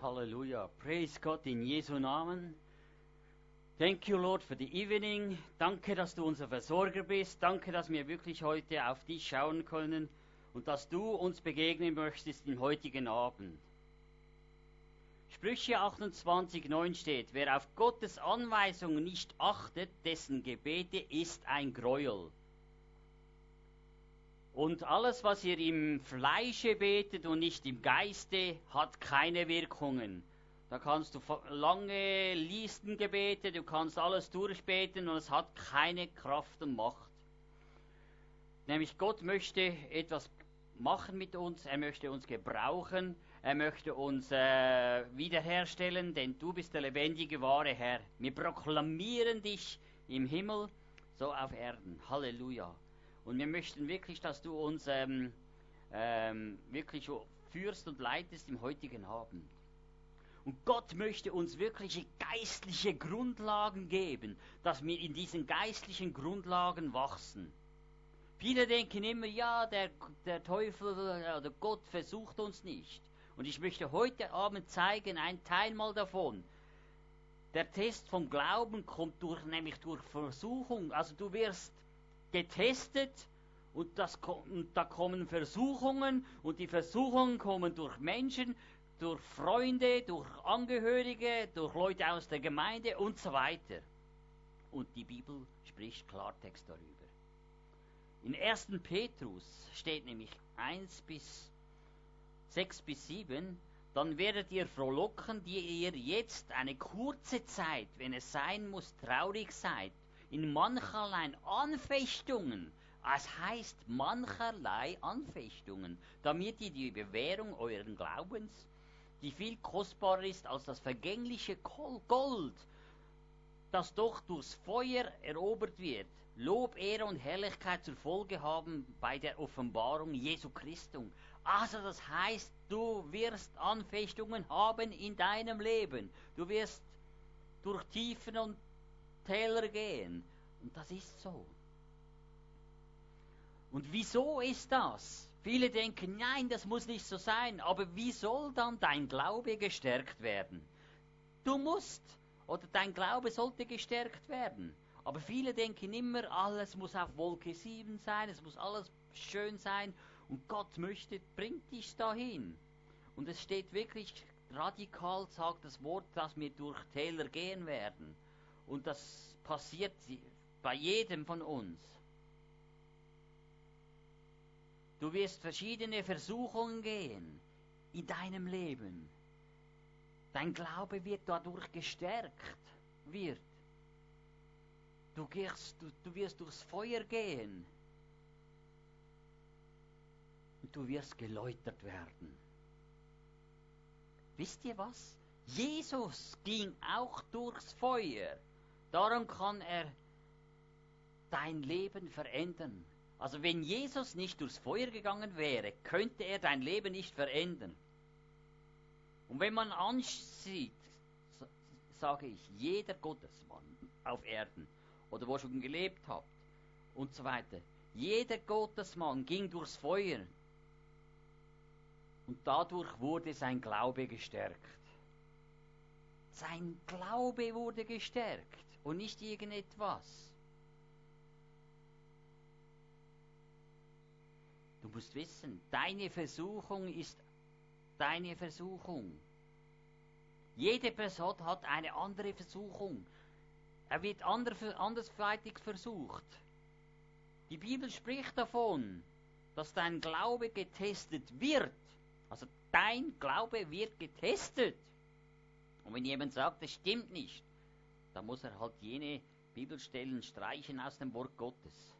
Halleluja. Praise Gott in Jesu Namen. Thank you, Lord, for the evening. Danke, dass du unser Versorger bist. Danke, dass wir wirklich heute auf dich schauen können und dass du uns begegnen möchtest im heutigen Abend. Sprüche 28, 9 steht, wer auf Gottes Anweisungen nicht achtet, dessen Gebete ist ein Gräuel. Und alles, was ihr im Fleische betet und nicht im Geiste, hat keine Wirkungen. Da kannst du lange Listengebete, du kannst alles durchbeten und es hat keine Kraft und Macht. Nämlich Gott möchte etwas machen mit uns, er möchte uns gebrauchen, er möchte uns äh, wiederherstellen, denn du bist der lebendige, wahre Herr. Wir proklamieren dich im Himmel, so auf Erden. Halleluja. Und wir möchten wirklich, dass du uns ähm, ähm, wirklich führst und leitest im heutigen Abend. Und Gott möchte uns wirkliche geistliche Grundlagen geben, dass wir in diesen geistlichen Grundlagen wachsen. Viele denken immer, ja, der, der Teufel oder Gott versucht uns nicht. Und ich möchte heute Abend zeigen, ein Teil mal davon. Der Test vom Glauben kommt durch, nämlich durch Versuchung. Also du wirst getestet und, das, und da kommen Versuchungen und die Versuchungen kommen durch Menschen, durch Freunde, durch Angehörige, durch Leute aus der Gemeinde und so weiter. Und die Bibel spricht Klartext darüber. In 1. Petrus steht nämlich 1 bis 6 bis 7, dann werdet ihr frohlocken, die ihr jetzt eine kurze Zeit, wenn es sein muss, traurig seid, in mancherlei Anfechtungen, es heißt mancherlei Anfechtungen, damit ihr die Bewährung euren Glaubens die viel kostbarer ist als das vergängliche Gold, das doch durchs Feuer erobert wird, Lob, Ehre und Herrlichkeit zur Folge haben bei der Offenbarung Jesu Christus. Also das heißt, du wirst Anfechtungen haben in deinem Leben. Du wirst durch Tiefen und Täler gehen. Und das ist so. Und wieso ist das? Viele denken, nein, das muss nicht so sein, aber wie soll dann dein Glaube gestärkt werden? Du musst, oder dein Glaube sollte gestärkt werden. Aber viele denken immer, alles muss auf Wolke 7 sein, es muss alles schön sein und Gott möchte, bringt dich dahin. Und es steht wirklich radikal, sagt das Wort, dass wir durch Täler gehen werden. Und das passiert bei jedem von uns. Du wirst verschiedene Versuchungen gehen in deinem Leben. Dein Glaube wird dadurch gestärkt, wird. Du, gehst, du, du wirst durchs Feuer gehen. Und du wirst geläutert werden. Wisst ihr was? Jesus ging auch durchs Feuer. Darum kann er dein Leben verändern. Also wenn Jesus nicht durchs Feuer gegangen wäre, könnte er dein Leben nicht verändern. Und wenn man ansieht, sage ich, jeder Gottesmann auf Erden oder wo schon gelebt hat und so weiter, jeder Gottesmann ging durchs Feuer und dadurch wurde sein Glaube gestärkt. Sein Glaube wurde gestärkt und nicht irgendetwas. Du musst wissen, deine Versuchung ist deine Versuchung. Jede Person hat eine andere Versuchung. Er wird andersweitig versucht. Die Bibel spricht davon, dass dein Glaube getestet wird. Also dein Glaube wird getestet. Und wenn jemand sagt, das stimmt nicht, dann muss er halt jene Bibelstellen streichen aus dem Wort Gottes.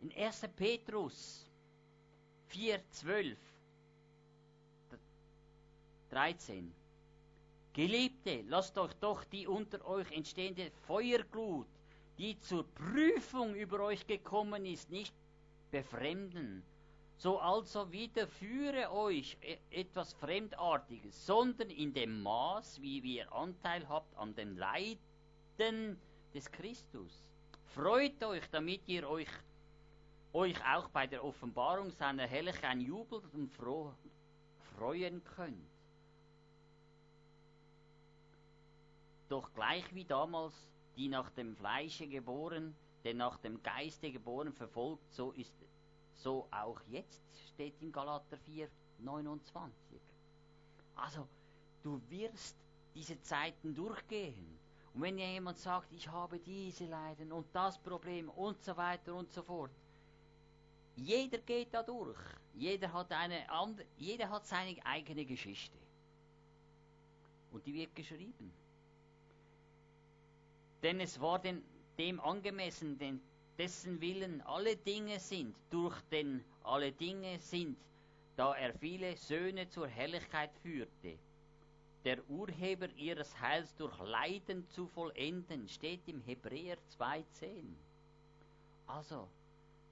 In 1. Petrus 4, 12, 13. Geliebte, lasst euch doch die unter euch entstehende Feuerglut, die zur Prüfung über euch gekommen ist, nicht befremden. So also widerführe euch e-, etwas Fremdartiges, sondern in dem Maß, wie ihr Anteil habt an den Leiden des Christus. Freut euch, damit ihr euch euch auch bei der Offenbarung seiner Herrlichkeit jubelt und froh, freuen könnt. Doch gleich wie damals die nach dem Fleische geboren, der nach dem Geiste geboren verfolgt, so ist so auch jetzt, steht in Galater 4, 29. Also, du wirst diese Zeiten durchgehen. Und wenn dir jemand sagt, ich habe diese Leiden und das Problem und so weiter und so fort, jeder geht da durch. Jeder hat, eine andere, jeder hat seine eigene Geschichte. Und die wird geschrieben. Denn es war den, dem angemessen, denn dessen Willen alle Dinge sind, durch den alle Dinge sind, da er viele Söhne zur Herrlichkeit führte. Der Urheber ihres Heils durch Leiden zu vollenden, steht im Hebräer 2,10. Also,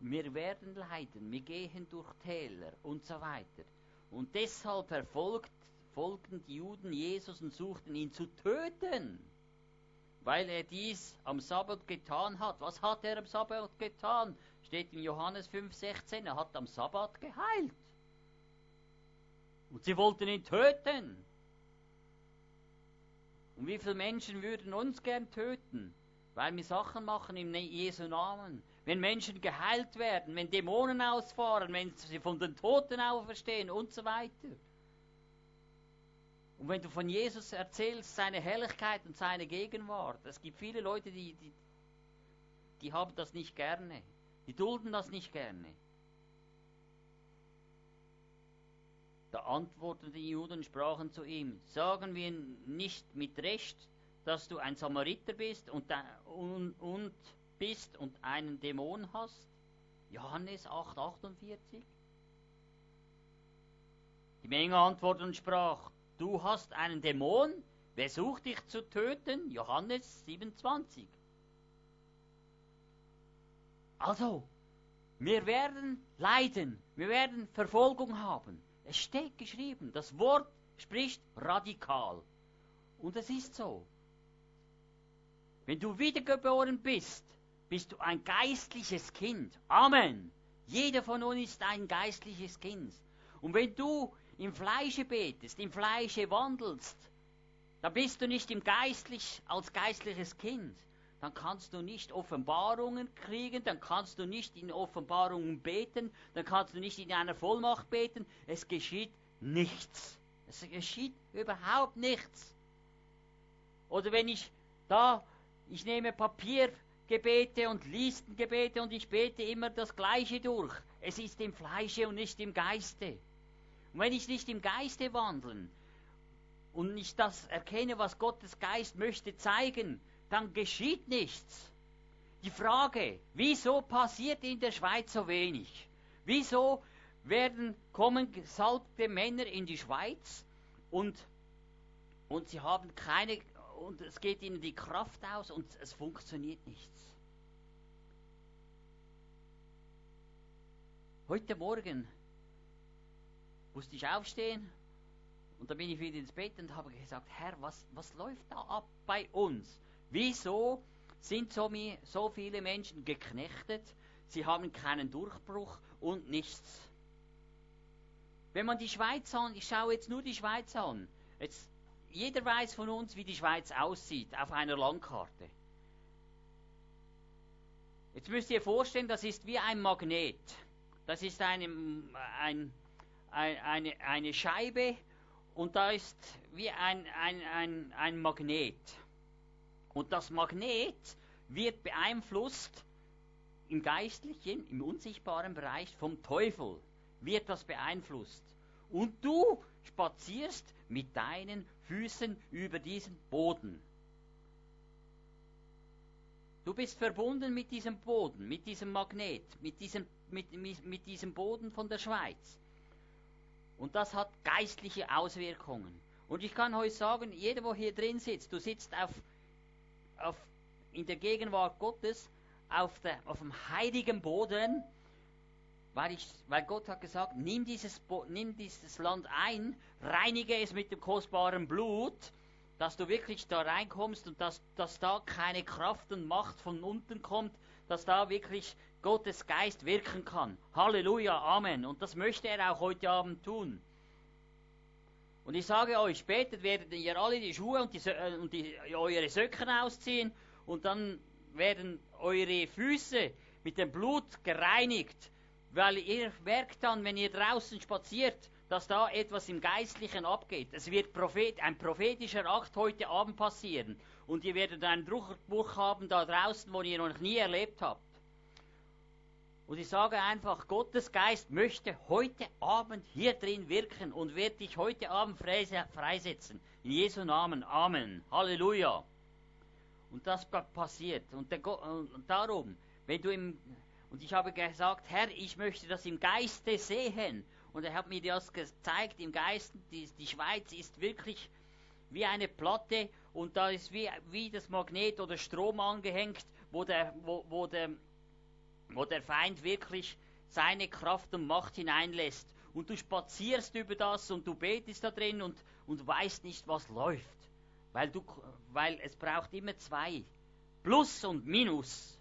wir werden leiden, wir gehen durch Täler und so weiter. Und deshalb verfolgt, folgten die Juden Jesus und suchten ihn zu töten weil er dies am Sabbat getan hat. Was hat er am Sabbat getan? Steht in Johannes 5,16. Er hat am Sabbat geheilt. Und sie wollten ihn töten. Und wie viele Menschen würden uns gern töten? Weil wir Sachen machen im Jesu Namen. Wenn Menschen geheilt werden, wenn Dämonen ausfahren, wenn sie von den Toten auferstehen und so weiter. Und wenn du von Jesus erzählst, seine Herrlichkeit und seine Gegenwart, es gibt viele Leute, die, die, die haben das nicht gerne. Die dulden das nicht gerne. Da antworteten die Juden und sprachen zu ihm, sagen wir nicht mit Recht, dass du ein Samariter bist und, und, und bist und einen Dämon hast? Johannes 8, 48. Die Menge antwortete und sprach, Du hast einen Dämon, wer sucht dich zu töten? Johannes 27. Also, wir werden leiden, wir werden Verfolgung haben. Es steht geschrieben, das Wort spricht radikal. Und es ist so. Wenn du wiedergeboren bist, bist du ein geistliches Kind. Amen. Jeder von uns ist ein geistliches Kind. Und wenn du im Fleische betest, im Fleische wandelst, dann bist du nicht im Geistlich als geistliches Kind. Dann kannst du nicht Offenbarungen kriegen, dann kannst du nicht in Offenbarungen beten, dann kannst du nicht in einer Vollmacht beten. Es geschieht nichts. Es geschieht überhaupt nichts. Oder wenn ich da, ich nehme Papiergebete und Listengebete und ich bete immer das Gleiche durch. Es ist im Fleische und nicht im Geiste. Und wenn ich nicht im Geiste wandeln und nicht das erkenne, was Gottes Geist möchte zeigen, dann geschieht nichts. Die Frage, wieso passiert in der Schweiz so wenig? Wieso werden, kommen gesalbte Männer in die Schweiz und, und sie haben keine, und es geht ihnen die Kraft aus und es funktioniert nichts. Heute Morgen musste ich aufstehen und dann bin ich wieder ins Bett und habe gesagt, Herr, was, was läuft da ab bei uns? Wieso sind so, so viele Menschen geknechtet? Sie haben keinen Durchbruch und nichts. Wenn man die Schweiz an, ich schaue jetzt nur die Schweiz an, jetzt, jeder weiß von uns, wie die Schweiz aussieht auf einer Landkarte. Jetzt müsst ihr vorstellen, das ist wie ein Magnet. Das ist ein, ein eine, eine Scheibe und da ist wie ein, ein, ein, ein Magnet. Und das Magnet wird beeinflusst im geistlichen, im unsichtbaren Bereich vom Teufel, wird das beeinflusst. Und du spazierst mit deinen Füßen über diesen Boden. Du bist verbunden mit diesem Boden, mit diesem Magnet, mit diesem, mit, mit, mit diesem Boden von der Schweiz. Und das hat geistliche Auswirkungen. Und ich kann euch sagen, jeder, wo hier drin sitzt, du sitzt auf, auf, in der Gegenwart Gottes, auf, der, auf dem heiligen Boden, weil, ich, weil Gott hat gesagt, nimm dieses, nimm dieses Land ein, reinige es mit dem kostbaren Blut, dass du wirklich da reinkommst und dass, dass da keine Kraft und Macht von unten kommt, dass da wirklich Gottes Geist wirken kann. Halleluja, Amen. Und das möchte er auch heute Abend tun. Und ich sage euch, später werdet ihr alle die Schuhe und, die, äh, und die, eure Söcken ausziehen und dann werden eure Füße mit dem Blut gereinigt, weil ihr merkt dann, wenn ihr draußen spaziert, dass da etwas im Geistlichen abgeht. Es wird Prophet, ein prophetischer Akt heute Abend passieren und ihr werdet einen Durchbruch haben da draußen, wo ihr noch nie erlebt habt. Und ich sage einfach, Gottes Geist möchte heute Abend hier drin wirken und wird dich heute Abend freisetzen. In Jesu Namen. Amen. Halleluja. Und das passiert. Und, darum, wenn du im, und ich habe gesagt, Herr, ich möchte das im Geiste sehen. Und er hat mir das gezeigt im Geiste. Die, die Schweiz ist wirklich wie eine Platte und da ist wie, wie das Magnet oder Strom angehängt, wo der, wo, wo der wo der Feind wirklich seine Kraft und Macht hineinlässt. Und du spazierst über das und du betest da drin und, und weißt nicht, was läuft. Weil, du, weil es braucht immer zwei. Plus und Minus.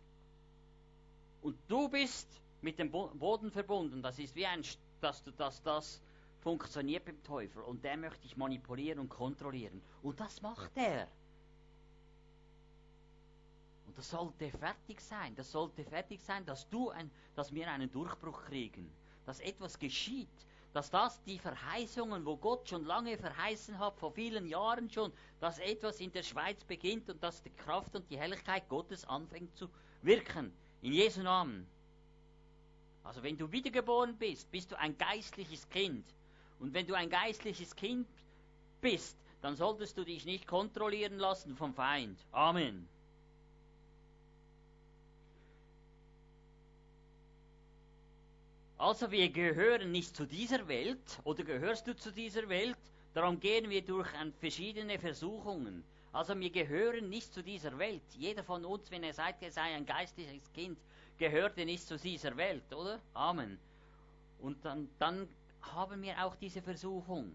Und du bist mit dem Boden verbunden. Das ist wie ein, dass, dass das funktioniert beim Teufel. Und der möchte dich manipulieren und kontrollieren. Und das macht er. Und das sollte fertig sein. Das sollte fertig sein, dass du ein, dass wir einen Durchbruch kriegen. Dass etwas geschieht. Dass das die Verheißungen, wo Gott schon lange verheißen hat, vor vielen Jahren schon, dass etwas in der Schweiz beginnt und dass die Kraft und die Herrlichkeit Gottes anfängt zu wirken. In Jesu Namen. Also wenn du wiedergeboren bist, bist du ein geistliches Kind. Und wenn du ein geistliches Kind bist, dann solltest du dich nicht kontrollieren lassen vom Feind. Amen. Also wir gehören nicht zu dieser Welt oder gehörst du zu dieser Welt? Darum gehen wir durch verschiedene Versuchungen. Also wir gehören nicht zu dieser Welt. Jeder von uns, wenn er sagt, er sei ein geistliches Kind, gehört er nicht zu dieser Welt, oder? Amen. Und dann, dann haben wir auch diese Versuchung.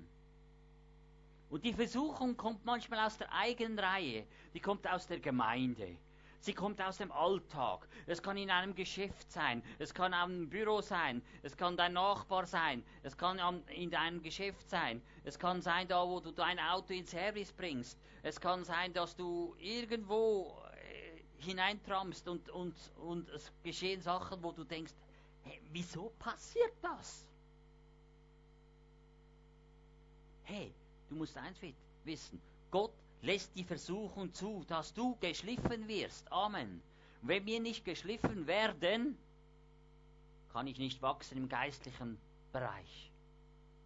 Und die Versuchung kommt manchmal aus der eigenen Reihe, die kommt aus der Gemeinde. Sie kommt aus dem Alltag. Es kann in einem Geschäft sein, es kann am Büro sein, es kann dein Nachbar sein, es kann in deinem Geschäft sein, es kann sein da, wo du dein Auto in Service bringst, es kann sein, dass du irgendwo äh, hineintrampst und, und, und es geschehen Sachen, wo du denkst, hey, wieso passiert das? Hey, du musst eins wissen, Gott lässt die Versuchung zu, dass du geschliffen wirst. Amen. Wenn wir nicht geschliffen werden, kann ich nicht wachsen im geistlichen Bereich.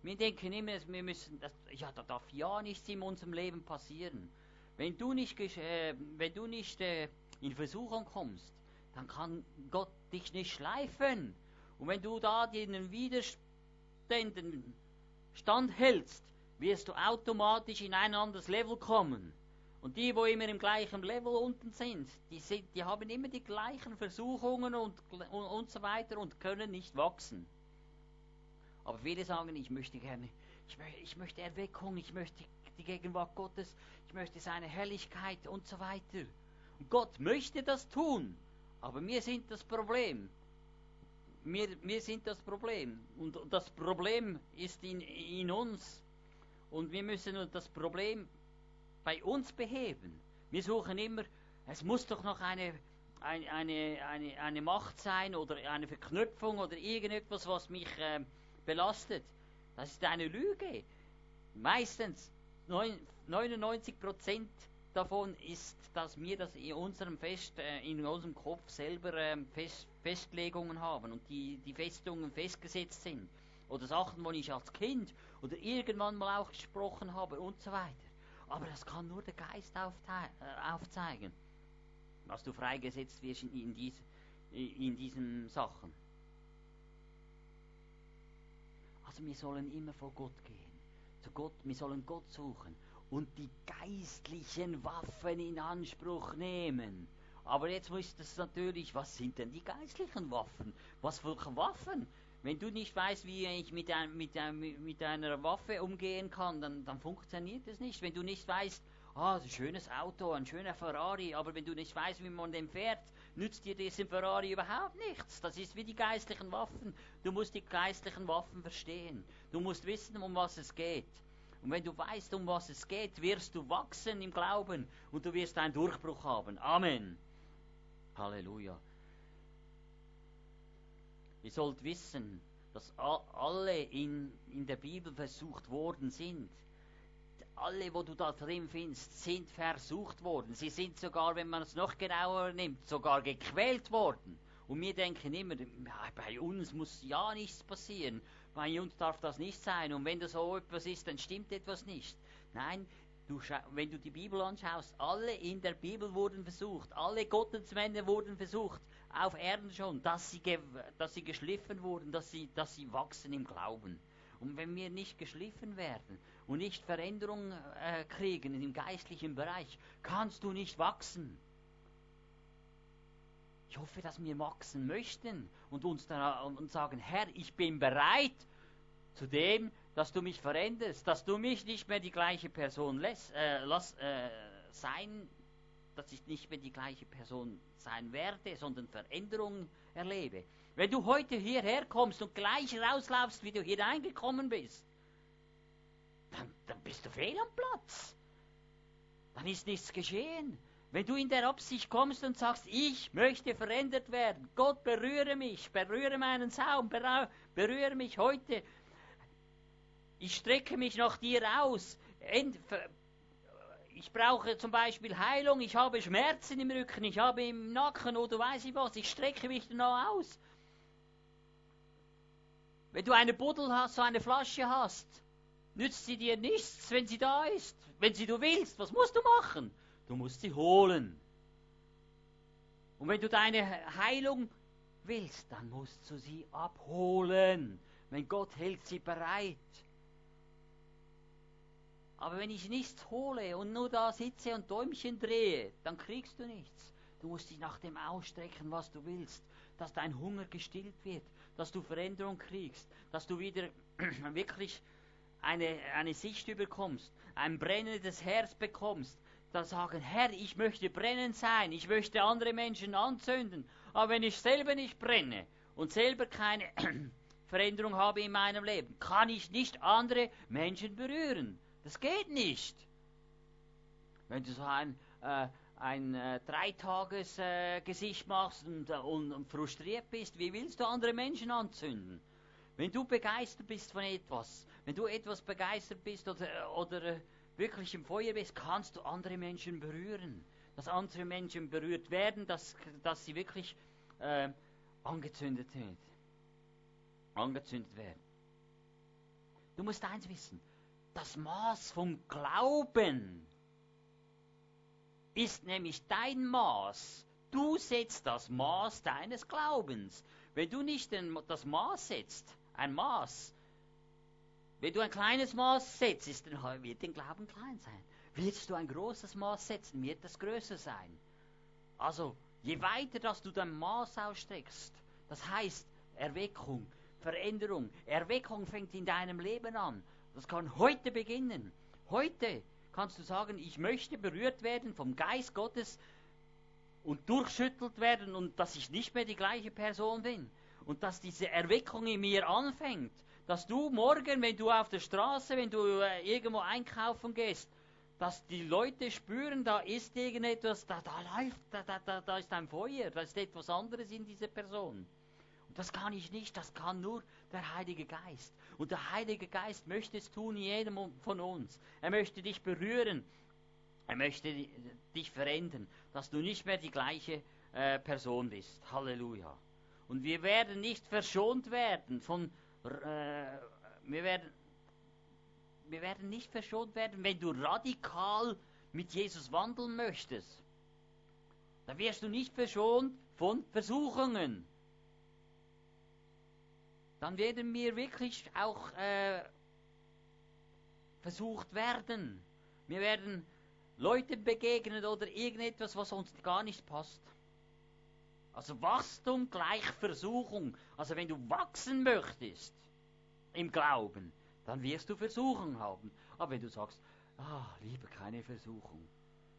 Wir denken immer, wir müssen, das, ja, da darf ja nichts in unserem Leben passieren. Wenn du nicht, äh, wenn du nicht äh, in Versuchung kommst, dann kann Gott dich nicht schleifen. Und wenn du da den Widerständen standhältst, wirst du automatisch in ein anderes Level kommen. Und die, wo immer im gleichen Level unten sind, die, sind, die haben immer die gleichen Versuchungen und, und, und so weiter und können nicht wachsen. Aber viele sagen, ich möchte gerne, ich, ich möchte Erweckung, ich möchte die Gegenwart Gottes, ich möchte seine Helligkeit und so weiter. Und Gott möchte das tun, aber wir sind das Problem. Wir, wir sind das Problem. Und das Problem ist in, in uns. Und wir müssen das Problem bei uns beheben. Wir suchen immer, es muss doch noch eine, eine, eine, eine, Macht sein oder eine Verknüpfung oder irgendetwas, was mich äh, belastet. Das ist eine Lüge. Meistens 99 Prozent davon ist, dass wir das in unserem Fest, äh, in unserem Kopf selber äh, Fest, Festlegungen haben und die, die Festungen festgesetzt sind. Oder Sachen, die ich als Kind oder irgendwann mal auch gesprochen habe und so weiter. Aber das kann nur der Geist äh, aufzeigen, was du freigesetzt wirst in, in, dies, in diesen Sachen. Also wir sollen immer vor Gott gehen. Zu Gott, wir sollen Gott suchen und die geistlichen Waffen in Anspruch nehmen. Aber jetzt muss das natürlich, was sind denn die geistlichen Waffen? Was für Waffen? Wenn du nicht weißt, wie ich mit, ein, mit, ein, mit einer Waffe umgehen kann, dann, dann funktioniert es nicht. Wenn du nicht weißt, ah, ein schönes Auto, ein schöner Ferrari, aber wenn du nicht weißt, wie man den fährt, nützt dir diesen Ferrari überhaupt nichts. Das ist wie die geistlichen Waffen. Du musst die geistlichen Waffen verstehen. Du musst wissen, um was es geht. Und wenn du weißt, um was es geht, wirst du wachsen im Glauben und du wirst einen Durchbruch haben. Amen. Halleluja. Ihr sollt wissen, dass alle in, in der Bibel versucht worden sind. Alle, wo du da drin findest, sind versucht worden. Sie sind sogar, wenn man es noch genauer nimmt, sogar gequält worden. Und wir denken immer, bei uns muss ja nichts passieren. Bei uns darf das nicht sein. Und wenn das so etwas ist, dann stimmt etwas nicht. Nein, du wenn du die Bibel anschaust, alle in der Bibel wurden versucht. Alle Gottesmänner wurden versucht auf Erden schon, dass sie, dass sie geschliffen wurden, dass sie, dass sie wachsen im Glauben. Und wenn wir nicht geschliffen werden und nicht Veränderung äh, kriegen im geistlichen Bereich, kannst du nicht wachsen. Ich hoffe, dass wir wachsen möchten und uns dann, und sagen, Herr, ich bin bereit zu dem, dass du mich veränderst, dass du mich nicht mehr die gleiche Person lässt, äh, lass, äh, sein dass ich nicht mehr die gleiche Person sein werde, sondern Veränderungen erlebe. Wenn du heute hierher kommst und gleich rauslaufst, wie du hier reingekommen bist, dann, dann bist du fehl am Platz. Dann ist nichts geschehen. Wenn du in der Absicht kommst und sagst, ich möchte verändert werden, Gott berühre mich, berühre meinen Saum, berühre mich heute, ich strecke mich nach dir aus, ich brauche zum Beispiel Heilung, ich habe Schmerzen im Rücken, ich habe im Nacken oder weiß ich was, ich strecke mich danach aus. Wenn du eine Buddel hast, so eine Flasche hast, nützt sie dir nichts, wenn sie da ist. Wenn sie du willst, was musst du machen? Du musst sie holen. Und wenn du deine Heilung willst, dann musst du sie abholen. Wenn Gott hält sie bereit. Aber wenn ich nichts hole und nur da sitze und Däumchen drehe, dann kriegst du nichts. Du musst dich nach dem ausstrecken, was du willst, dass dein Hunger gestillt wird, dass du Veränderung kriegst, dass du wieder wirklich eine, eine Sicht überkommst, ein brennendes Herz bekommst, da sagen, Herr, ich möchte brennend sein, ich möchte andere Menschen anzünden, aber wenn ich selber nicht brenne und selber keine Veränderung habe in meinem Leben, kann ich nicht andere Menschen berühren. Das geht nicht. Wenn du so ein, äh, ein äh, Dreitages-Gesicht äh, machst und, äh, und, und, frustriert bist, wie willst du andere Menschen anzünden? Wenn du begeistert bist von etwas, wenn du etwas begeistert bist oder, oder äh, wirklich im Feuer bist, kannst du andere Menschen berühren. Dass andere Menschen berührt werden, dass, dass sie wirklich äh, angezündet werden. Angezündet werden. Du musst eins wissen, das Maß vom Glauben ist nämlich dein Maß. Du setzt das Maß deines Glaubens. Wenn du nicht das Maß setzt, ein Maß, wenn du ein kleines Maß setzt, dann wird dein Glauben klein sein. Willst du ein großes Maß setzen, wird das größer sein. Also, je weiter, dass du dein Maß ausstreckst, das heißt Erweckung, Veränderung. Erweckung fängt in deinem Leben an. Das kann heute beginnen. Heute kannst du sagen, ich möchte berührt werden vom Geist Gottes und durchschüttelt werden und dass ich nicht mehr die gleiche Person bin. Und dass diese Erweckung in mir anfängt. Dass du morgen, wenn du auf der Straße, wenn du äh, irgendwo einkaufen gehst, dass die Leute spüren, da ist irgendetwas, da, da läuft, da, da, da ist ein Feuer, da ist etwas anderes in dieser Person. Das kann ich nicht, das kann nur der Heilige Geist. Und der Heilige Geist möchte es tun, jedem von uns. Er möchte dich berühren. Er möchte dich verändern, dass du nicht mehr die gleiche äh, Person bist. Halleluja. Und wir werden nicht verschont werden von, äh, wir werden, wir werden nicht verschont werden, wenn du radikal mit Jesus wandeln möchtest. Da wirst du nicht verschont von Versuchungen dann werden wir wirklich auch äh, versucht werden. Wir werden Leuten begegnen oder irgendetwas, was uns gar nicht passt. Also Wachstum gleich Versuchung. Also wenn du wachsen möchtest im Glauben, dann wirst du Versuchung haben. Aber wenn du sagst, ah, lieber keine Versuchung,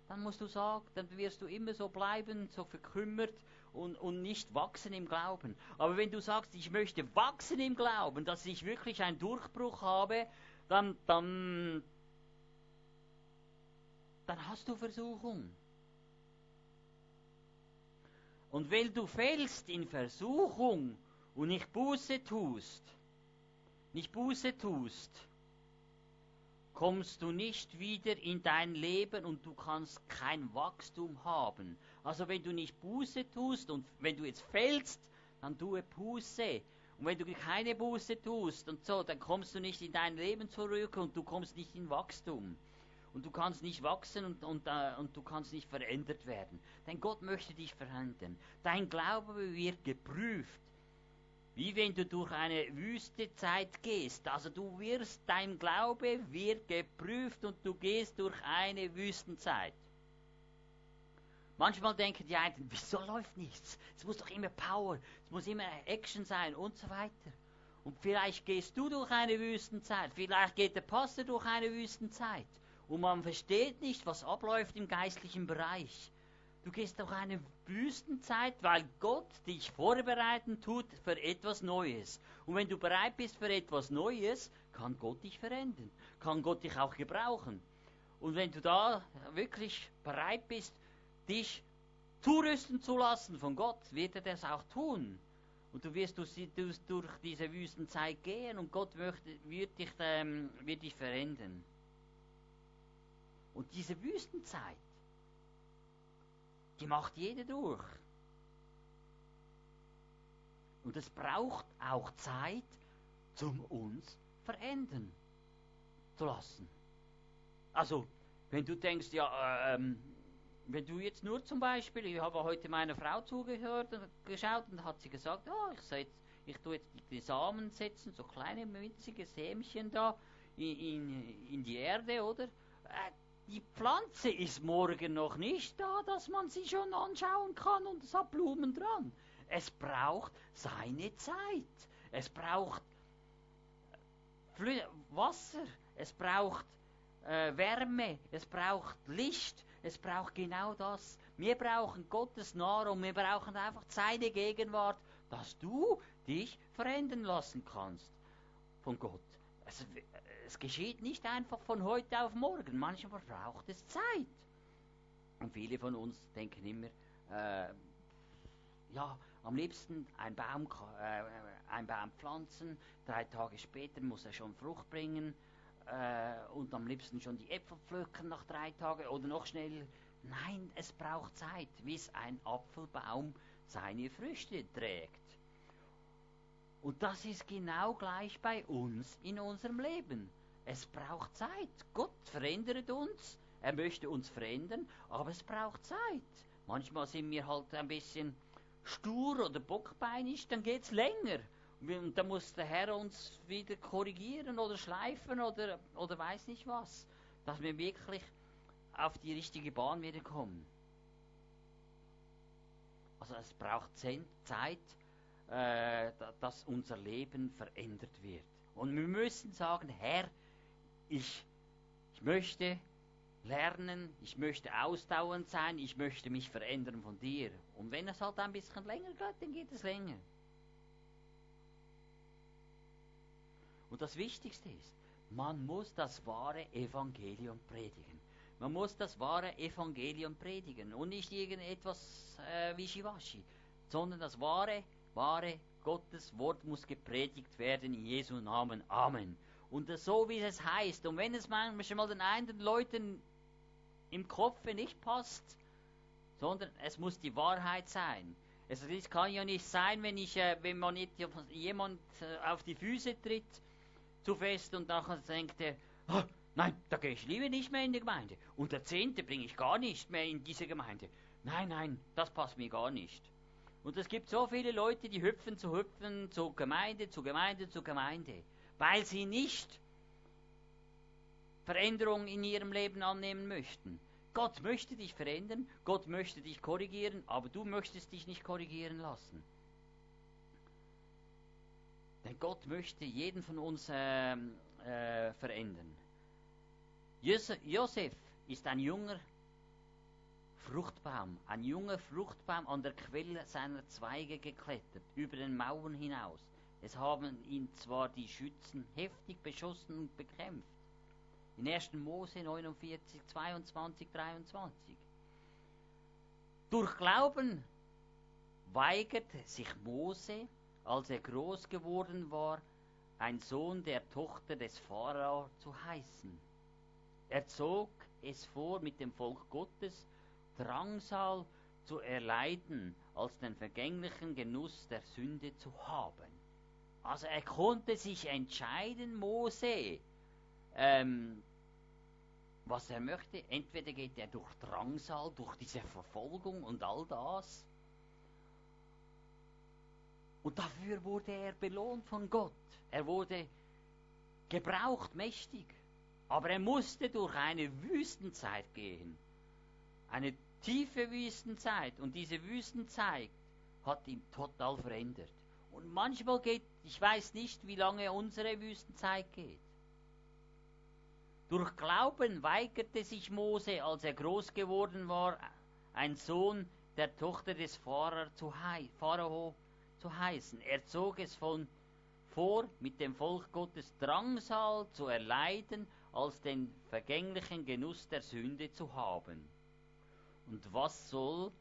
dann musst du sagen, dann wirst du immer so bleiben, so verkümmert und, und nicht wachsen im Glauben. Aber wenn du sagst, ich möchte wachsen im Glauben, dass ich wirklich einen Durchbruch habe, dann, dann, dann hast du Versuchung. Und wenn du fällst in Versuchung und nicht Buße tust, nicht Buße tust, kommst du nicht wieder in dein Leben und du kannst kein Wachstum haben. Also wenn du nicht Buße tust und wenn du jetzt fällst, dann tue Buße. Und wenn du keine Buße tust und so, dann kommst du nicht in dein Leben zurück und du kommst nicht in Wachstum. Und du kannst nicht wachsen und, und, uh, und du kannst nicht verändert werden. Denn Gott möchte dich verändern. Dein Glaube wird geprüft. Wie wenn du durch eine Wüstezeit gehst. Also du wirst, dein Glaube wird geprüft und du gehst durch eine Wüstenzeit. Manchmal denken die einen, wieso läuft nichts? Es muss doch immer Power, es muss immer Action sein und so weiter. Und vielleicht gehst du durch eine Wüstenzeit, vielleicht geht der Pastor durch eine Wüstenzeit. Und man versteht nicht, was abläuft im geistlichen Bereich. Du gehst durch eine Wüstenzeit, weil Gott dich vorbereiten tut für etwas Neues. Und wenn du bereit bist für etwas Neues, kann Gott dich verändern, kann Gott dich auch gebrauchen. Und wenn du da wirklich bereit bist, dich zurüsten zu lassen von Gott, wird er das auch tun. Und du wirst durch, diese Wüstenzeit gehen und Gott wird, wird, dich, ähm, wird dich verändern. Und diese Wüstenzeit, die macht jeder durch. Und es braucht auch Zeit, zum uns verändern zu lassen. Also, wenn du denkst, ja, ähm, wenn du jetzt nur zum Beispiel, ich habe heute meiner Frau zugehört und geschaut und hat sie gesagt, oh, ich, soll jetzt, ich tue jetzt die Samen setzen, so kleine winzige Sämchen da in, in, in die Erde, oder? Äh, die Pflanze ist morgen noch nicht da, dass man sie schon anschauen kann und es hat Blumen dran. Es braucht seine Zeit. Es braucht Wasser, es braucht äh, Wärme, es braucht Licht, es braucht genau das. Wir brauchen Gottes Nahrung, wir brauchen einfach seine Gegenwart, dass du dich verändern lassen kannst von Gott. Es, es geschieht nicht einfach von heute auf morgen. Manchmal braucht es Zeit. Und viele von uns denken immer, äh, ja, am liebsten ein Baum, äh, ein Baum pflanzen, drei Tage später muss er schon Frucht bringen äh, und am liebsten schon die Äpfel pflücken nach drei Tagen oder noch schneller. Nein, es braucht Zeit, bis ein Apfelbaum seine Früchte trägt. Und das ist genau gleich bei uns in unserem Leben. Es braucht Zeit. Gott verändert uns. Er möchte uns verändern, aber es braucht Zeit. Manchmal sind wir halt ein bisschen stur oder bockbeinig, dann geht es länger. Und dann muss der Herr uns wieder korrigieren oder schleifen oder, oder weiß nicht was, dass wir wirklich auf die richtige Bahn wieder kommen. Also es braucht Zeit, äh, dass unser Leben verändert wird. Und wir müssen sagen, Herr, ich, ich möchte lernen, ich möchte ausdauernd sein, ich möchte mich verändern von dir. Und wenn es halt ein bisschen länger geht, dann geht es länger. Und das Wichtigste ist, man muss das wahre Evangelium predigen. Man muss das wahre Evangelium predigen und nicht irgendetwas äh, wischiwaschi, sondern das wahre, wahre Gottes Wort muss gepredigt werden in Jesu Namen. Amen. Und das so, wie es heißt. Und wenn es manchmal den einen Leuten im Kopf nicht passt, sondern es muss die Wahrheit sein. Es kann ja nicht sein, wenn, ich, äh, wenn man jemand äh, auf die Füße tritt zu fest und nachher denkt er, oh, nein, da gehe ich lieber nicht mehr in die Gemeinde. Und der Zehnte bringe ich gar nicht mehr in diese Gemeinde. Nein, nein, das passt mir gar nicht. Und es gibt so viele Leute, die hüpfen zu hüpfen, zu Gemeinde, zu Gemeinde, zu Gemeinde, weil sie nicht Veränderung in ihrem Leben annehmen möchten. Gott möchte dich verändern, Gott möchte dich korrigieren, aber du möchtest dich nicht korrigieren lassen. Denn Gott möchte jeden von uns äh, äh, verändern. Josef ist ein junger Fruchtbaum, ein junger Fruchtbaum an der Quelle seiner Zweige geklettert, über den Mauern hinaus. Es haben ihn zwar die Schützen heftig beschossen und bekämpft, In 1. Mose 49, 22, 23. Durch Glauben weigerte sich Mose, als er groß geworden war, ein Sohn der Tochter des Pharao zu heißen. Er zog es vor, mit dem Volk Gottes Drangsal zu erleiden, als den vergänglichen Genuss der Sünde zu haben. Also er konnte sich entscheiden, Mose, ähm, was er möchte. Entweder geht er durch Drangsal, durch diese Verfolgung und all das. Und dafür wurde er belohnt von Gott. Er wurde gebraucht, mächtig. Aber er musste durch eine Wüstenzeit gehen. Eine tiefe Wüstenzeit. Und diese Wüstenzeit hat ihn total verändert. Und manchmal geht, ich weiß nicht, wie lange unsere Wüstenzeit geht. Durch Glauben weigerte sich Mose, als er groß geworden war, ein Sohn der Tochter des Pharao zu, Pharao zu heißen. Er zog es von vor, mit dem Volk Gottes Drangsal zu erleiden, als den vergänglichen Genuss der Sünde zu haben. Und was soll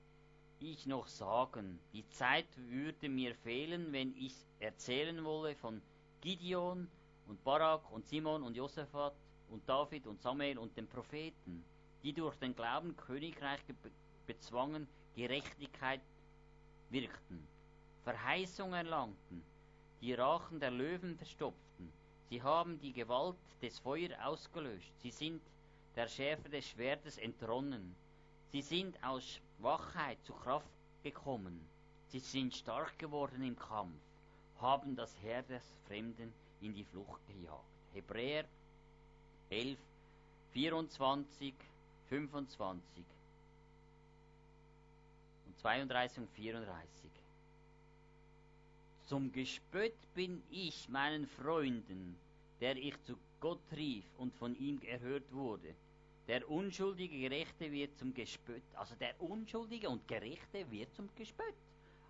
ich noch sagen? Die Zeit würde mir fehlen, wenn ich erzählen wolle von Gideon und Barak und Simon und Josaphat und David und Samuel und den Propheten, die durch den Glauben Königreich bezwangen, Gerechtigkeit wirkten, Verheißung erlangten, die Rachen der Löwen verstopften. Sie haben die Gewalt des Feuers ausgelöscht. Sie sind der Schärfe des Schwertes entronnen. Sie sind aus Schwachheit zu Kraft gekommen. Sie sind stark geworden im Kampf, haben das Herr des Fremden in die Flucht gejagt. Hebräer 11, 24, 25 und 32 und 34. Zum Gespött bin ich meinen Freunden, der ich zu Gott rief und von ihm erhört wurde. Der unschuldige Gerechte wird zum Gespött. Also der unschuldige und Gerechte wird zum Gespött.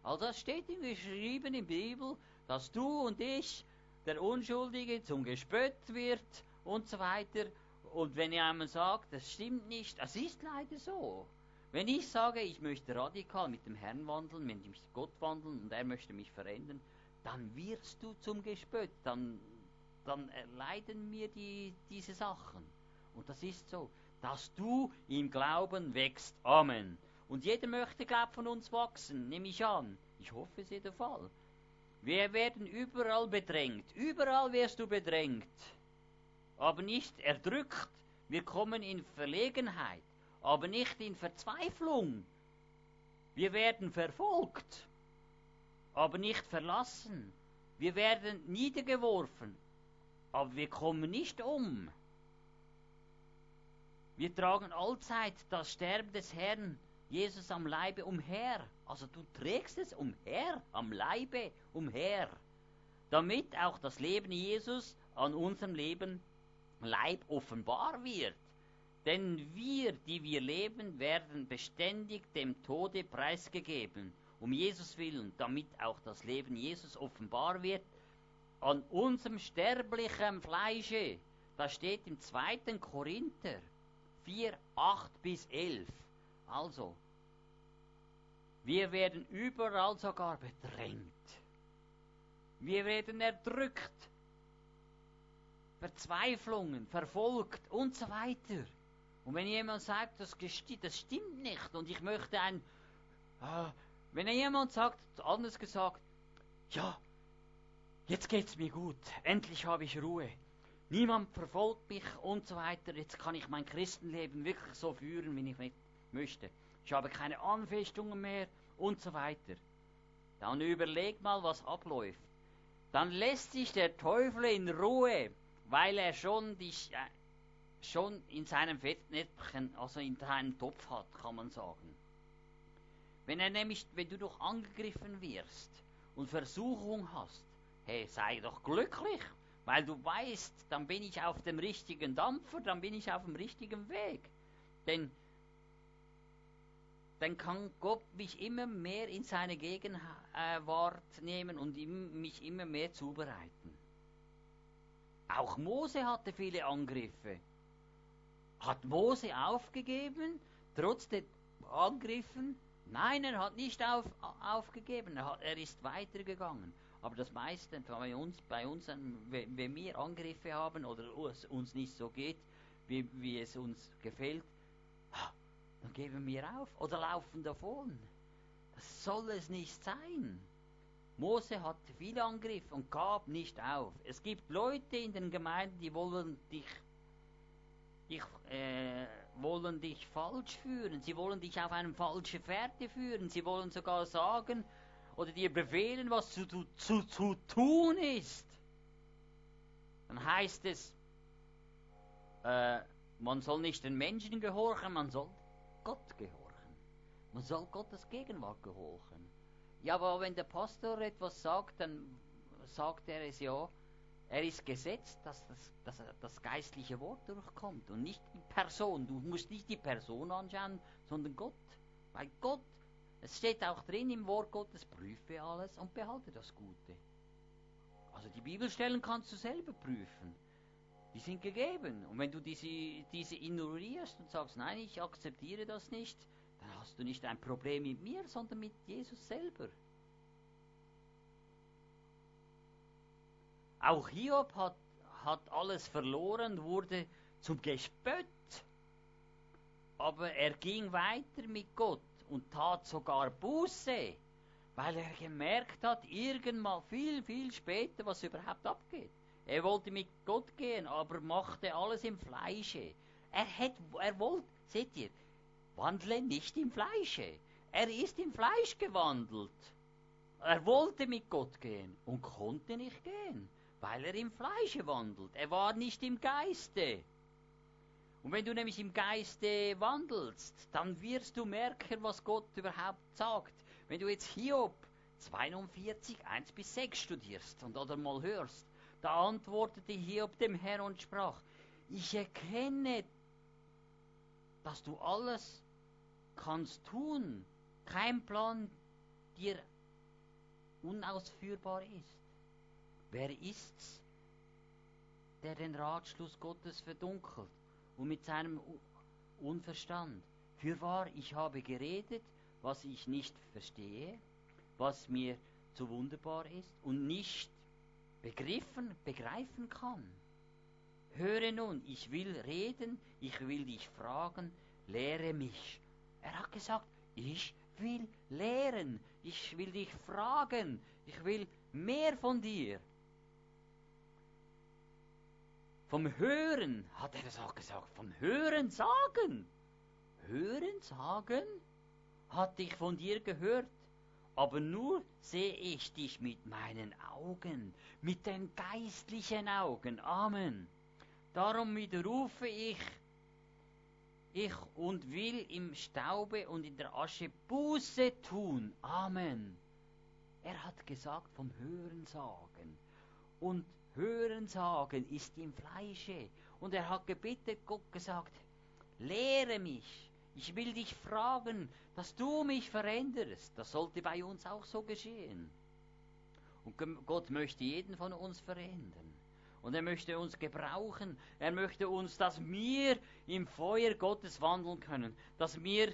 Also das steht ihm geschrieben in der Bibel, dass du und ich, der Unschuldige, zum Gespött wird und so weiter. Und wenn jemand sagt, das stimmt nicht, das ist leider so. Wenn ich sage, ich möchte radikal mit dem Herrn wandeln, mit Gott wandeln und er möchte mich verändern, dann wirst du zum Gespött, dann, dann erleiden mir die, diese Sachen. Und das ist so, dass du im Glauben wächst. Amen. Und jeder möchte, glaub von uns wachsen, nehme ich an. Ich hoffe, es ist der Fall. Wir werden überall bedrängt. Überall wirst du bedrängt aber nicht erdrückt. Wir kommen in Verlegenheit, aber nicht in Verzweiflung. Wir werden verfolgt, aber nicht verlassen. Wir werden niedergeworfen, aber wir kommen nicht um. Wir tragen allzeit das Sterben des Herrn Jesus am Leibe umher. Also du trägst es umher, am Leibe umher, damit auch das Leben Jesus an unserem Leben Leib offenbar wird. Denn wir, die wir leben, werden beständig dem Tode preisgegeben, um Jesus willen, damit auch das Leben Jesus offenbar wird an unserem sterblichen Fleische. Das steht im 2. Korinther 4, 8 bis 11. Also, wir werden überall sogar bedrängt. Wir werden erdrückt. Verzweiflungen, verfolgt und so weiter. Und wenn jemand sagt, das, das stimmt nicht und ich möchte ein, äh, wenn jemand sagt, anders gesagt, ja, jetzt geht's mir gut, endlich habe ich Ruhe, niemand verfolgt mich und so weiter, jetzt kann ich mein Christenleben wirklich so führen, wie ich möchte. Ich habe keine Anfechtungen mehr und so weiter. Dann überleg mal, was abläuft. Dann lässt sich der Teufel in Ruhe weil er schon, äh, schon in seinem Fettnäpfchen, also in seinem Topf hat, kann man sagen. Wenn er nämlich, wenn du doch angegriffen wirst und Versuchung hast, hey, sei doch glücklich, weil du weißt, dann bin ich auf dem richtigen Dampfer, dann bin ich auf dem richtigen Weg. Denn dann kann Gott mich immer mehr in seine Gegenwart nehmen und mich immer mehr zubereiten. Auch Mose hatte viele Angriffe. Hat Mose aufgegeben, trotz den Angriffen? Nein, er hat nicht auf, aufgegeben, er, hat, er ist weitergegangen. Aber das meiste bei uns, bei uns, wenn wir Angriffe haben oder es uns nicht so geht, wie, wie es uns gefällt, dann geben wir auf oder laufen davon. Das soll es nicht sein. Mose hatte viel Angriff und gab nicht auf. Es gibt Leute in den Gemeinden, die wollen dich, dich, äh, wollen dich falsch führen. Sie wollen dich auf eine falsche Fährte führen. Sie wollen sogar sagen oder dir befehlen, was zu, zu, zu tun ist. Dann heißt es, äh, man soll nicht den Menschen gehorchen, man soll Gott gehorchen. Man soll Gottes Gegenwart gehorchen. Ja, aber wenn der Pastor etwas sagt, dann sagt er es ja, er ist gesetzt, dass das, dass das geistliche Wort durchkommt und nicht die Person. Du musst nicht die Person anschauen, sondern Gott. Weil Gott, es steht auch drin im Wort Gottes, prüfe alles und behalte das Gute. Also die Bibelstellen kannst du selber prüfen. Die sind gegeben. Und wenn du diese, diese ignorierst und sagst, nein, ich akzeptiere das nicht, dann hast du nicht ein Problem mit mir, sondern mit Jesus selber. Auch Hiob hat, hat alles verloren, wurde zum Gespött. Aber er ging weiter mit Gott und tat sogar Buße, weil er gemerkt hat, irgendwann viel, viel später, was überhaupt abgeht. Er wollte mit Gott gehen, aber machte alles im Fleische. Er, hätte, er wollte, seht ihr, wandle nicht im Fleische. Er ist im Fleisch gewandelt. Er wollte mit Gott gehen und konnte nicht gehen, weil er im Fleische wandelt. Er war nicht im Geiste. Und wenn du nämlich im Geiste wandelst, dann wirst du merken, was Gott überhaupt sagt. Wenn du jetzt Hiob 42, 1 bis 6 studierst und oder mal hörst, da antwortete Hiob dem Herrn und sprach, ich erkenne, dass du alles kannst tun, kein Plan dir unausführbar ist. Wer ist's, der den Ratschluss Gottes verdunkelt und mit seinem Unverstand? Fürwahr, ich habe geredet, was ich nicht verstehe, was mir zu wunderbar ist und nicht begriffen, begreifen kann. Höre nun, ich will reden, ich will dich fragen, lehre mich. Er hat gesagt, ich will lehren, ich will dich fragen, ich will mehr von dir. Vom Hören hat er das auch gesagt, vom Hören sagen. Hören sagen? Hatte ich von dir gehört, aber nur sehe ich dich mit meinen Augen, mit den geistlichen Augen. Amen. Darum widerrufe ich ich und will im Staube und in der Asche Buße tun. Amen. Er hat gesagt vom Hörensagen. Und Hörensagen ist im Fleische. Und er hat gebetet, Gott gesagt, lehre mich. Ich will dich fragen, dass du mich veränderst. Das sollte bei uns auch so geschehen. Und Gott möchte jeden von uns verändern. Und er möchte uns gebrauchen. Er möchte uns, dass wir im Feuer Gottes wandeln können. Dass wir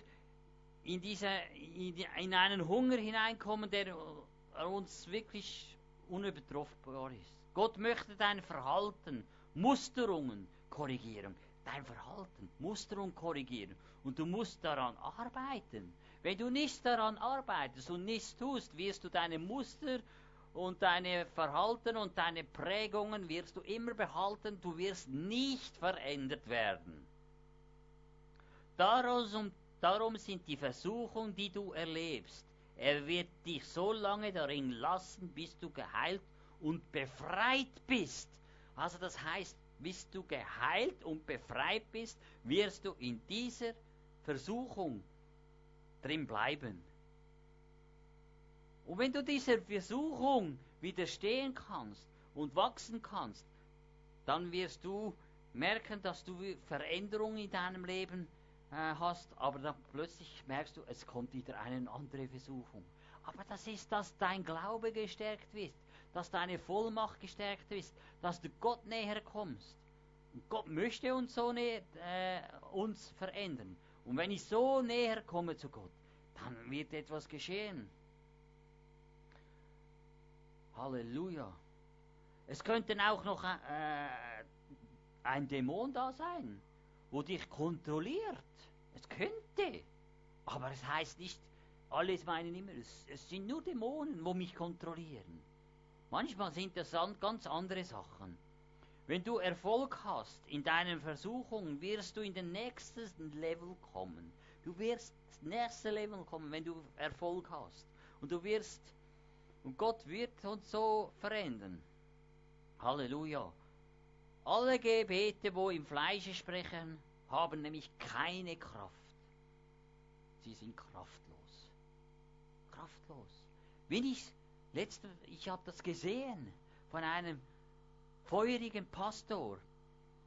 in, diese, in einen Hunger hineinkommen, der uns wirklich unübertroffbar ist. Gott möchte dein Verhalten, Musterungen korrigieren. Dein Verhalten, Musterung korrigieren. Und du musst daran arbeiten. Wenn du nicht daran arbeitest und nichts tust, wirst du deine Muster und deine Verhalten und deine Prägungen wirst du immer behalten, du wirst nicht verändert werden. Darum, darum sind die Versuchungen, die du erlebst, er wird dich so lange darin lassen, bis du geheilt und befreit bist. Also das heißt, bis du geheilt und befreit bist, wirst du in dieser Versuchung drin bleiben. Und wenn du dieser Versuchung widerstehen kannst und wachsen kannst, dann wirst du merken, dass du Veränderungen in deinem Leben äh, hast, aber dann plötzlich merkst du, es kommt wieder eine andere Versuchung. Aber das ist, dass dein Glaube gestärkt wird, dass deine Vollmacht gestärkt ist, dass du Gott näher kommst. Und Gott möchte uns so näher, äh, uns verändern. Und wenn ich so näher komme zu Gott, dann wird etwas geschehen. Halleluja. Es könnte auch noch äh, ein Dämon da sein, wo dich kontrolliert. Es könnte. Aber es heißt nicht, alles meinen immer, es, es sind nur Dämonen, wo mich kontrollieren. Manchmal sind das ganz andere Sachen. Wenn du Erfolg hast in deinen Versuchungen, wirst du in den nächsten Level kommen. Du wirst ins nächste Level kommen, wenn du Erfolg hast. Und du wirst, und Gott wird uns so verändern. Halleluja. Alle Gebete, wo im Fleische sprechen, haben nämlich keine Kraft. Sie sind kraftlos. Kraftlos. Wenn ich letzte, ich habe das gesehen von einem feurigen Pastor,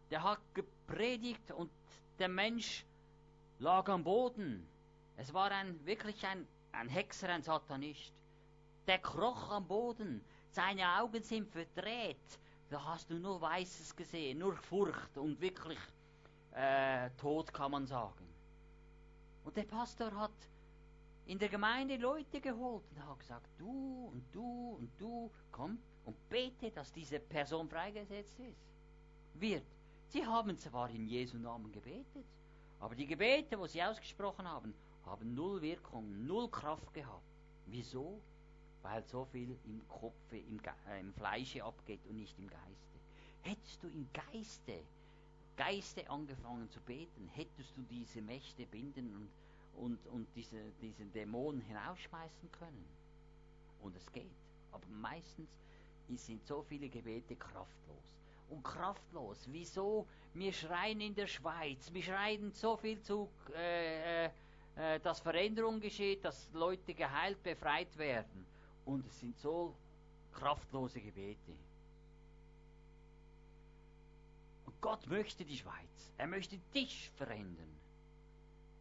der hat gepredigt und der Mensch lag am Boden. Es war ein wirklich ein, ein Hexer, ein Satanist. Der kroch am Boden. Seine Augen sind verdreht. Da hast du nur Weißes gesehen, nur Furcht und wirklich äh, Tod kann man sagen. Und der Pastor hat in der Gemeinde Leute geholt und hat gesagt, du und du und du, komm und bete, dass diese Person freigesetzt ist. Wird. Sie haben zwar in Jesu Namen gebetet, aber die Gebete, wo sie ausgesprochen haben, haben null Wirkung, null Kraft gehabt. Wieso? Weil so viel im Kopf, im, äh, im Fleische abgeht und nicht im Geiste. Hättest du im Geiste Geiste angefangen zu beten, hättest du diese Mächte binden und, und, und diese, diesen Dämonen hinausschmeißen können. Und es geht. Aber meistens sind so viele Gebete kraftlos. Und kraftlos. Wieso? Wir schreien in der Schweiz, wir schreien so viel zu, äh, äh, dass Veränderung geschieht, dass Leute geheilt, befreit werden. Und es sind so kraftlose Gebete. Gott möchte die Schweiz. Er möchte dich verändern.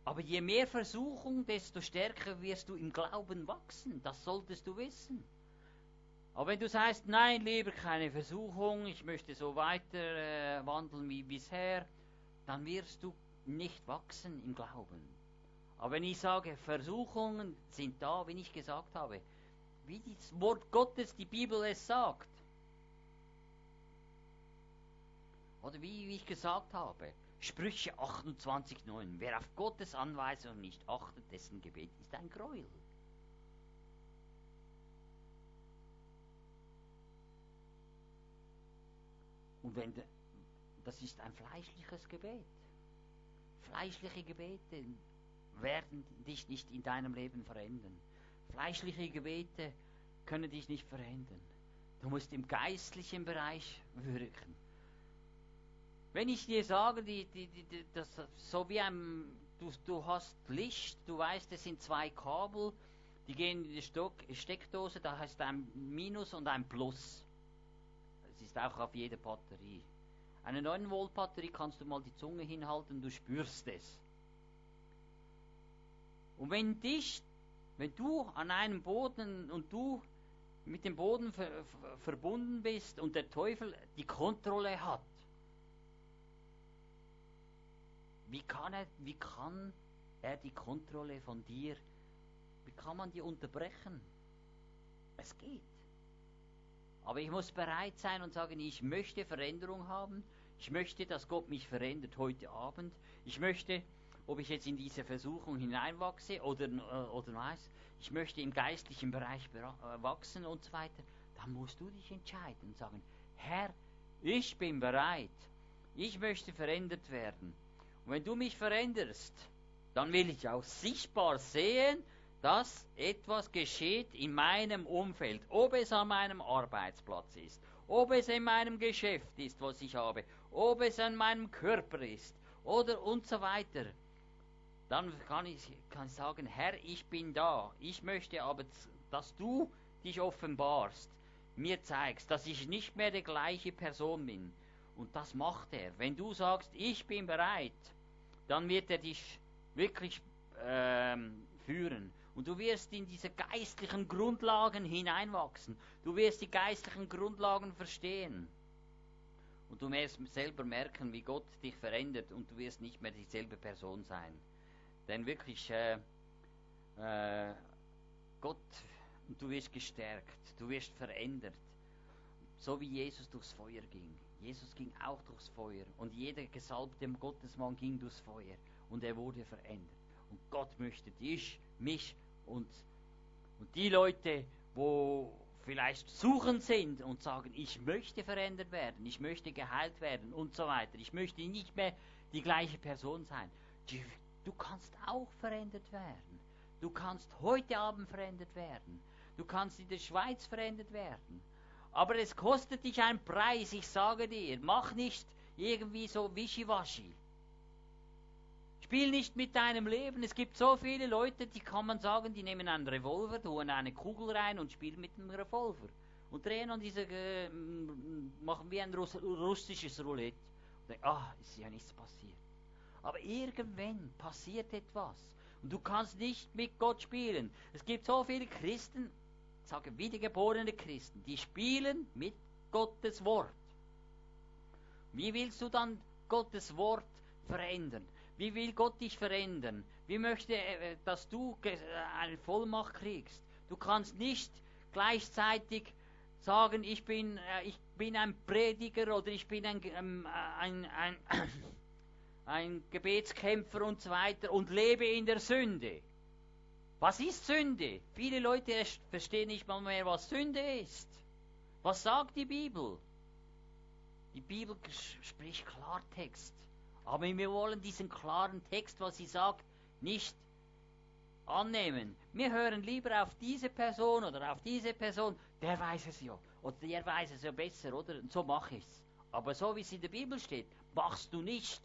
Aber je mehr Versuchung, desto stärker wirst du im Glauben wachsen. Das solltest du wissen. Aber wenn du sagst, nein, lieber keine Versuchung, ich möchte so weiter äh, wandeln wie bisher, dann wirst du nicht wachsen im Glauben. Aber wenn ich sage, Versuchungen sind da, wie ich gesagt habe, wie das Wort Gottes, die Bibel es sagt, Oder wie, wie ich gesagt habe, Sprüche 28,9. Wer auf Gottes Anweisung nicht achtet, dessen Gebet ist ein Gräuel. Und wenn de, das ist ein fleischliches Gebet. Fleischliche Gebete werden dich nicht in deinem Leben verändern. Fleischliche Gebete können dich nicht verändern. Du musst im geistlichen Bereich wirken. Wenn ich dir sage, die, die, die, das, so wie ein, du, du hast Licht, du weißt, es sind zwei Kabel, die gehen in die Stock, Steckdose, da heißt ein Minus und ein Plus. Das ist auch auf jeder Batterie. Eine 9 Volt Batterie kannst du mal die Zunge hinhalten, du spürst es. Und wenn dich, wenn du an einem Boden und du mit dem Boden ver, ver, verbunden bist und der Teufel die Kontrolle hat, Wie kann er, wie kann er die Kontrolle von dir, wie kann man die unterbrechen? Es geht. Aber ich muss bereit sein und sagen, ich möchte Veränderung haben. Ich möchte, dass Gott mich verändert heute Abend. Ich möchte, ob ich jetzt in diese Versuchung hineinwachse oder, äh, oder was, ich möchte im geistlichen Bereich äh, wachsen und so weiter. Dann musst du dich entscheiden und sagen, Herr, ich bin bereit. Ich möchte verändert werden. Und wenn du mich veränderst, dann will ich auch sichtbar sehen, dass etwas geschieht in meinem Umfeld, ob es an meinem Arbeitsplatz ist, ob es in meinem Geschäft ist, was ich habe, ob es an meinem Körper ist oder und so weiter. Dann kann ich, kann sagen, Herr, ich bin da. Ich möchte aber, dass du dich offenbarst, mir zeigst, dass ich nicht mehr die gleiche Person bin, und das macht er. Wenn du sagst, ich bin bereit, dann wird er dich wirklich ähm, führen. Und du wirst in diese geistlichen Grundlagen hineinwachsen. Du wirst die geistlichen Grundlagen verstehen. Und du wirst selber merken, wie Gott dich verändert und du wirst nicht mehr dieselbe Person sein. Denn wirklich, äh, äh, Gott, du wirst gestärkt, du wirst verändert. So wie Jesus durchs Feuer ging. Jesus ging auch durchs Feuer und jeder gesalbte Gottesmann ging durchs Feuer und er wurde verändert. Und Gott möchte dich, mich und, und die Leute, wo vielleicht suchend sind und sagen, ich möchte verändert werden, ich möchte geheilt werden und so weiter. Ich möchte nicht mehr die gleiche Person sein. Du kannst auch verändert werden. Du kannst heute Abend verändert werden. Du kannst in der Schweiz verändert werden. Aber es kostet dich einen Preis, ich sage dir. Mach nicht irgendwie so wischiwaschi. Spiel nicht mit deinem Leben. Es gibt so viele Leute, die kann man sagen, die nehmen einen Revolver, tun eine Kugel rein und spielen mit dem Revolver. Und drehen an dieser, äh, machen wie ein Russ russisches Roulette. Und denken, ah, ist ja nichts passiert. Aber irgendwann passiert etwas. Und du kannst nicht mit Gott spielen. Es gibt so viele Christen, sage wiedergeborene Christen, die spielen mit Gottes Wort. Wie willst du dann Gottes Wort verändern? Wie will Gott dich verändern? Wie möchte er, äh, dass du äh, eine Vollmacht kriegst? Du kannst nicht gleichzeitig sagen, ich bin, äh, ich bin ein Prediger oder ich bin ein, ähm, ein, ein, ein Gebetskämpfer und so weiter und lebe in der Sünde. Was ist Sünde? Viele Leute verstehen nicht mal mehr, was Sünde ist. Was sagt die Bibel? Die Bibel spricht Klartext. Aber wir wollen diesen klaren Text, was sie sagt, nicht annehmen. Wir hören lieber auf diese Person oder auf diese Person, der weiß es ja. Oder der weiß es ja besser, oder? Und so mache ich es. Aber so wie es in der Bibel steht, machst du nicht.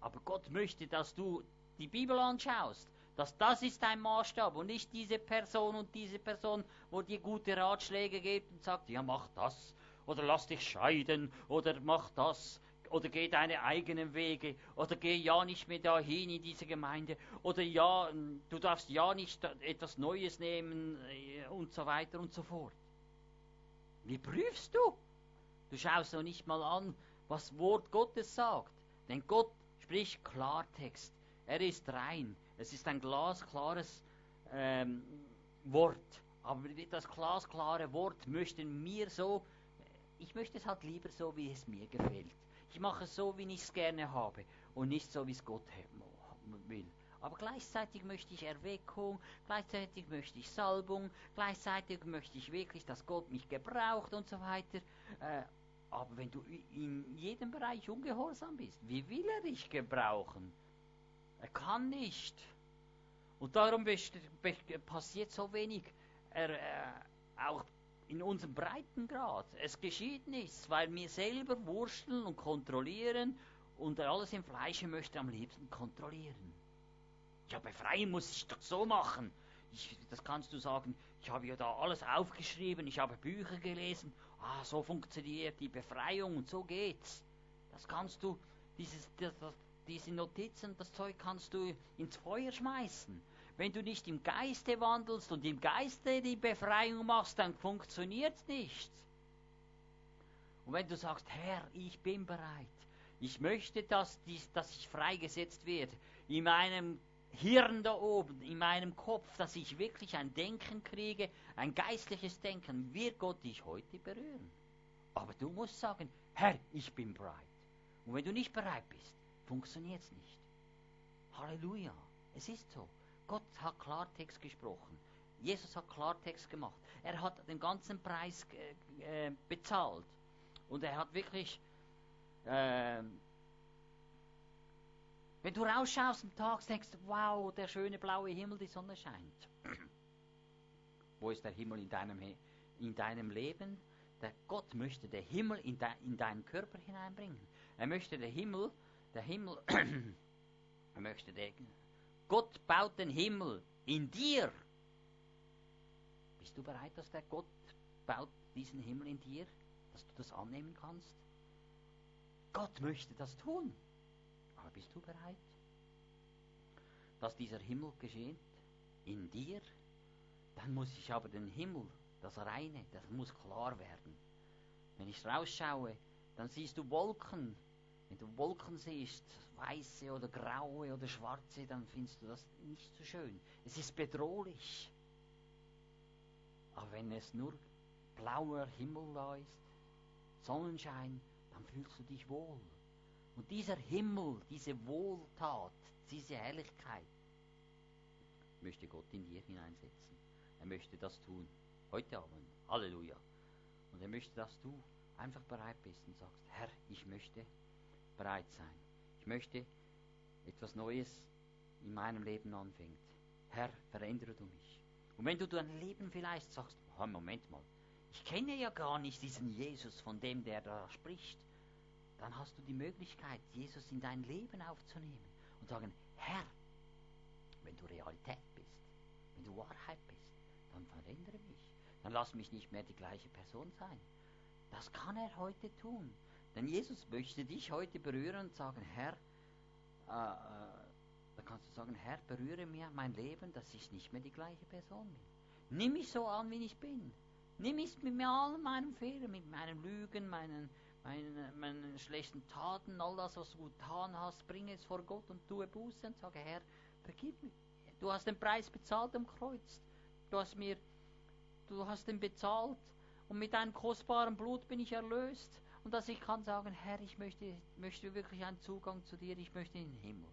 Aber Gott möchte, dass du die Bibel anschaust. Dass das ist dein Maßstab und nicht diese Person und diese Person, wo dir gute Ratschläge gibt und sagt, ja mach das oder lass dich scheiden oder mach das oder geh deine eigenen Wege oder geh ja nicht mehr dahin in diese Gemeinde oder ja, du darfst ja nicht etwas Neues nehmen äh, und so weiter und so fort. Wie prüfst du? Du schaust noch nicht mal an, was Wort Gottes sagt. Denn Gott spricht Klartext. Er ist rein. Es ist ein glasklares ähm, Wort. Aber das glasklare Wort möchten mir so, ich möchte es halt lieber so, wie es mir gefällt. Ich mache es so, wie ich es gerne habe und nicht so, wie es Gott will. Aber gleichzeitig möchte ich Erweckung, gleichzeitig möchte ich Salbung, gleichzeitig möchte ich wirklich, dass Gott mich gebraucht und so weiter. Äh, aber wenn du in jedem Bereich ungehorsam bist, wie will er dich gebrauchen? Er kann nicht. Und darum passiert so wenig, er, äh, auch in unserem Breitengrad. Es geschieht nichts, weil wir selber wursteln und kontrollieren und alles im Fleische möchte am liebsten kontrollieren. Ja, befreien muss ich doch so machen. Ich, das kannst du sagen, ich habe ja da alles aufgeschrieben, ich habe Bücher gelesen. Ah, so funktioniert die Befreiung und so geht's. Das kannst du, dieses, das, das, diese Notizen, das Zeug kannst du ins Feuer schmeißen. Wenn du nicht im Geiste wandelst und im Geiste die Befreiung machst, dann funktioniert nicht. Und wenn du sagst, Herr, ich bin bereit, ich möchte, dass, dies, dass ich freigesetzt werde, in meinem Hirn da oben, in meinem Kopf, dass ich wirklich ein Denken kriege, ein geistliches Denken, wird Gott dich heute berühren. Aber du musst sagen, Herr, ich bin bereit. Und wenn du nicht bereit bist, funktioniert es nicht. Halleluja, es ist so. Gott hat Klartext gesprochen. Jesus hat Klartext gemacht. Er hat den ganzen Preis äh, bezahlt. Und er hat wirklich, äh, wenn du rausschaust am Tag, denkst du, wow, der schöne blaue Himmel, die Sonne scheint. Wo ist der Himmel in deinem, in deinem Leben? Der Gott möchte den Himmel in, de, in deinen Körper hineinbringen. Er möchte den Himmel, der Himmel, möchte den Gott baut den Himmel in dir. Bist du bereit, dass der Gott baut diesen Himmel in dir, dass du das annehmen kannst? Gott möchte das tun. Aber bist du bereit, dass dieser Himmel geschieht in dir? Dann muss ich aber den Himmel, das Reine, das muss klar werden. Wenn ich rausschaue, dann siehst du Wolken. Wenn du Wolken siehst, weiße oder graue oder schwarze, dann findest du das nicht so schön. Es ist bedrohlich. Aber wenn es nur blauer Himmel da ist, Sonnenschein, dann fühlst du dich wohl. Und dieser Himmel, diese Wohltat, diese Herrlichkeit, möchte Gott in dir hineinsetzen. Er möchte das tun. Heute Abend. Halleluja. Und er möchte, dass du einfach bereit bist und sagst, Herr, ich möchte bereit sein. Ich möchte etwas Neues in meinem Leben anfängt. Herr, verändere du mich. Und wenn du dein Leben vielleicht sagst, Moment mal, ich kenne ja gar nicht diesen Jesus, von dem der da spricht, dann hast du die Möglichkeit, Jesus in dein Leben aufzunehmen und sagen, Herr, wenn du Realität bist, wenn du Wahrheit bist, dann verändere mich. Dann lass mich nicht mehr die gleiche Person sein. Das kann er heute tun. Denn Jesus möchte dich heute berühren und sagen, Herr, äh, äh, da kannst du sagen, Herr, berühre mir mein Leben, dass ich nicht mehr die gleiche Person bin. Nimm mich so an, wie ich bin. Nimm mich mit all meinen Fehlern, mit meinen Lügen, meinen, meinen, meinen schlechten Taten, all das, was du getan hast, bringe es vor Gott und tue Buße und sage, Herr, vergib mir. Du hast den Preis bezahlt am Kreuz. Du hast mir, du hast den bezahlt und mit deinem kostbaren Blut bin ich erlöst. Und dass ich kann sagen, Herr, ich möchte, möchte wirklich einen Zugang zu dir, ich möchte in den Himmel.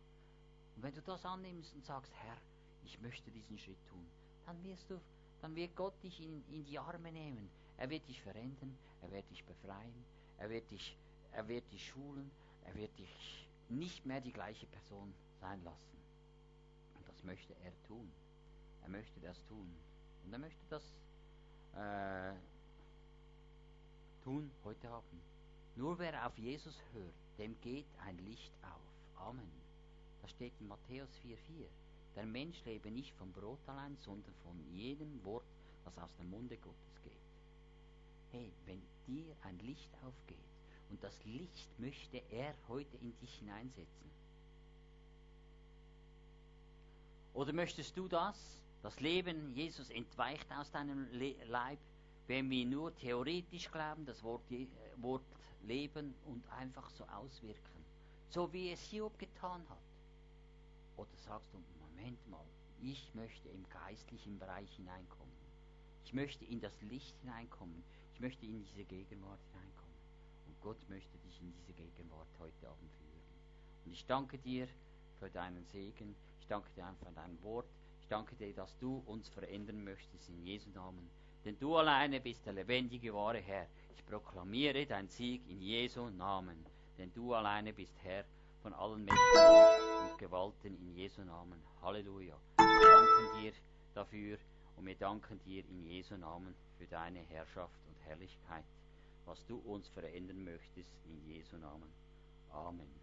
Und wenn du das annimmst und sagst, Herr, ich möchte diesen Schritt tun, dann wirst du, dann wird Gott dich in, in die Arme nehmen. Er wird dich verändern, er wird dich befreien, er wird dich, er wird dich schulen, er wird dich nicht mehr die gleiche Person sein lassen. Und das möchte er tun. Er möchte das tun. Und er möchte das äh, tun heute Abend. Nur wer auf Jesus hört, dem geht ein Licht auf. Amen. Das steht in Matthäus 4,4. Der Mensch lebe nicht vom Brot allein, sondern von jedem Wort, das aus dem Munde Gottes geht. Hey, wenn dir ein Licht aufgeht und das Licht möchte er heute in dich hineinsetzen. Oder möchtest du das? Das Leben Jesus entweicht aus deinem Leib, wenn wir nur theoretisch glauben, das Wort, äh, Wort leben und einfach so auswirken. So wie es Hiob getan hat. Oder sagst du, Moment mal, ich möchte im geistlichen Bereich hineinkommen. Ich möchte in das Licht hineinkommen. Ich möchte in diese Gegenwart hineinkommen. Und Gott möchte dich in diese Gegenwart heute Abend führen. Und ich danke dir für deinen Segen. Ich danke dir für dein Wort. Ich danke dir, dass du uns verändern möchtest in Jesu Namen. Denn du alleine bist der lebendige, wahre Herr. Ich proklamiere dein Sieg in Jesu Namen. Denn du alleine bist Herr von allen Mächten und Gewalten in Jesu Namen. Halleluja. Wir danken dir dafür und wir danken dir in Jesu Namen für deine Herrschaft und Herrlichkeit, was du uns verändern möchtest in Jesu Namen. Amen.